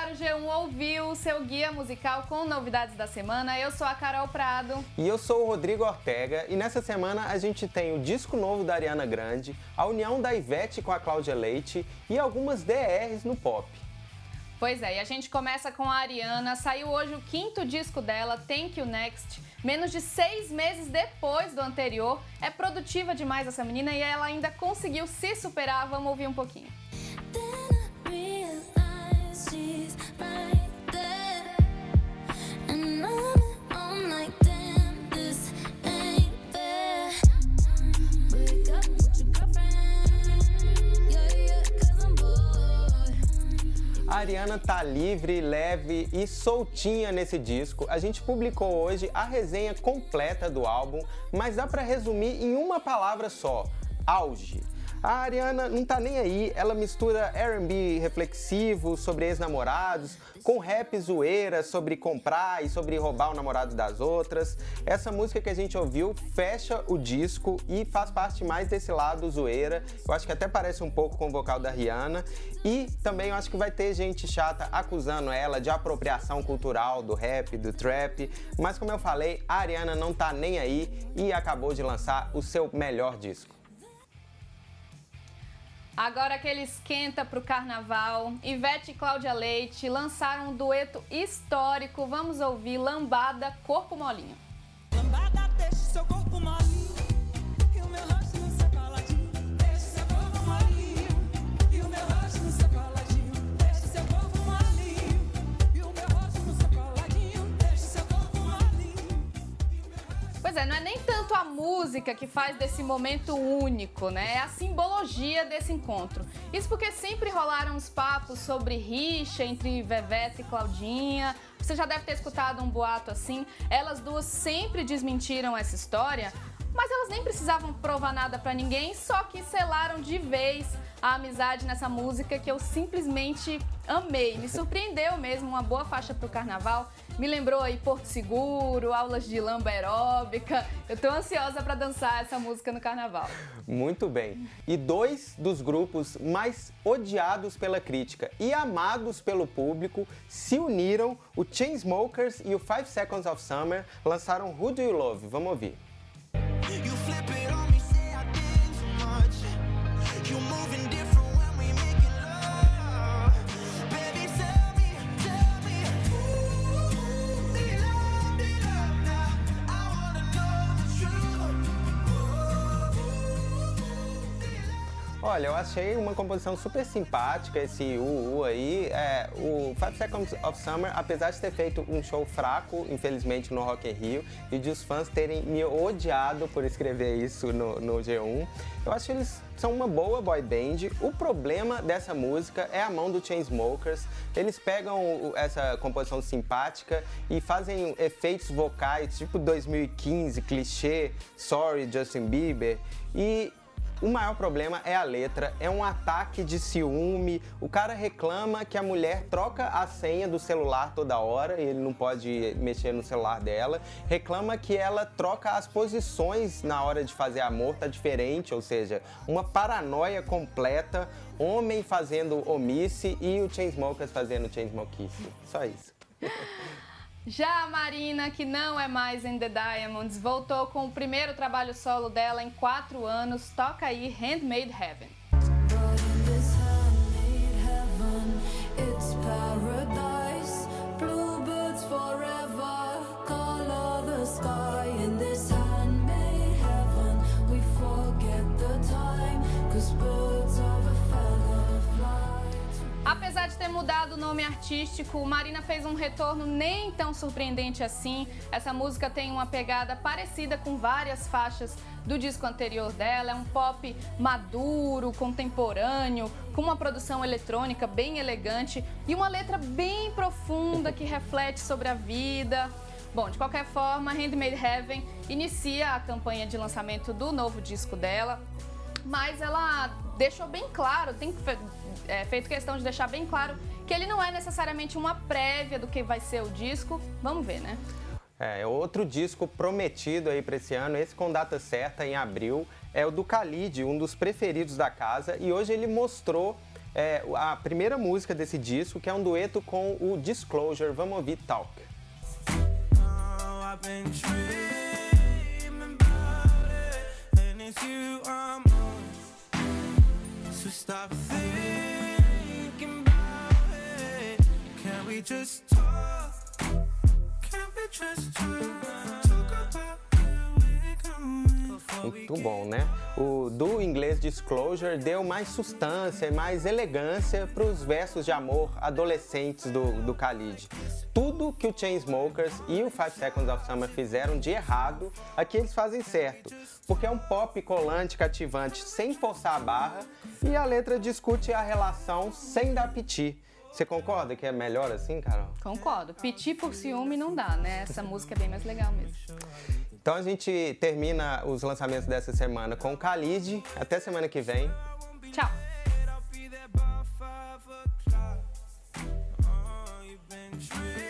ar, o G1 ouviu o seu guia musical com novidades da semana. Eu sou a Carol Prado. E eu sou o Rodrigo Ortega. E nessa semana a gente tem o disco novo da Ariana Grande, a união da Ivete com a Cláudia Leite e algumas DRs no pop. Pois é, e a gente começa com a Ariana. Saiu hoje o quinto disco dela, Thank You Next. Menos de seis meses depois do anterior. É produtiva demais essa menina e ela ainda conseguiu se superar. Vamos ouvir um pouquinho. Ariana tá livre, leve e soltinha nesse disco. A gente publicou hoje a resenha completa do álbum, mas dá para resumir em uma palavra só: auge. A Ariana não tá nem aí, ela mistura R&B reflexivo sobre ex-namorados com rap zoeira sobre comprar e sobre roubar o namorado das outras. Essa música que a gente ouviu fecha o disco e faz parte mais desse lado zoeira. Eu acho que até parece um pouco com o vocal da Rihanna. E também eu acho que vai ter gente chata acusando ela de apropriação cultural do rap, do trap. Mas como eu falei, a Ariana não tá nem aí e acabou de lançar o seu melhor disco. Agora que ele esquenta para o carnaval, Ivete e Cláudia Leite lançaram um dueto histórico. Vamos ouvir Lambada Corpo Molinho. Lambada deixa seu corpo molinho. Pois é, não é nem tanto a música que faz desse momento único, né? É a simbologia desse encontro. Isso porque sempre rolaram uns papos sobre rixa entre Veveta e Claudinha. Você já deve ter escutado um boato assim. Elas duas sempre desmentiram essa história, mas elas nem precisavam provar nada para ninguém, só que selaram de vez a amizade nessa música que eu simplesmente amei. Me surpreendeu mesmo, uma boa faixa pro carnaval. Me lembrou aí Porto Seguro, aulas de lamba aeróbica. Eu tô ansiosa para dançar essa música no carnaval. Muito bem. E dois dos grupos mais odiados pela crítica e amados pelo público se uniram. O Chainsmokers e o Five Seconds of Summer lançaram Who Do You Love? Vamos ouvir. flip it on me, say I too much. You moving Olha, eu achei uma composição super simpática esse UU aí. É, o Five Seconds of Summer, apesar de ter feito um show fraco, infelizmente, no Rock in Rio, e de os fãs terem me odiado por escrever isso no, no G1, eu acho que eles são uma boa boy band. O problema dessa música é a mão do Chainsmokers. Eles pegam essa composição simpática e fazem efeitos vocais tipo 2015, clichê, Sorry, Justin Bieber. E o maior problema é a letra, é um ataque de ciúme. O cara reclama que a mulher troca a senha do celular toda hora ele não pode mexer no celular dela. Reclama que ela troca as posições na hora de fazer amor, tá diferente, ou seja, uma paranoia completa. Homem fazendo omisse e o Chainsmokers fazendo Chainsmokice. Só isso. Já a Marina, que não é mais em The Diamonds, voltou com o primeiro trabalho solo dela em quatro anos. Toca aí Handmade Heaven. Mudado o nome artístico, Marina fez um retorno nem tão surpreendente assim. Essa música tem uma pegada parecida com várias faixas do disco anterior dela. É um pop maduro, contemporâneo, com uma produção eletrônica bem elegante e uma letra bem profunda que reflete sobre a vida. Bom, de qualquer forma, Handmade Heaven inicia a campanha de lançamento do novo disco dela, mas ela deixou bem claro, tem é, feito questão de deixar bem claro que ele não é necessariamente uma prévia do que vai ser o disco. Vamos ver, né? É, outro disco prometido aí para esse ano, esse com data certa, em abril, é o do Khalid, um dos preferidos da casa, e hoje ele mostrou é, a primeira música desse disco, que é um dueto com o Disclosure. Vamos ouvir Talk. Just talk? Can we just talk? Talk about muito bom, né? O do inglês Disclosure deu mais substância e mais elegância para os versos de amor adolescentes do, do Khalid. Tudo que o Chainsmokers e o Five Seconds of Summer fizeram de errado, aqui eles fazem certo. Porque é um pop colante, cativante, sem forçar a barra e a letra discute a relação sem dar piti. Você concorda que é melhor assim, Carol? Concordo. Piti por ciúme não dá, né? Essa música é bem mais legal mesmo. Então a gente termina os lançamentos dessa semana com Khalid. Até semana que vem. Tchau. been tricked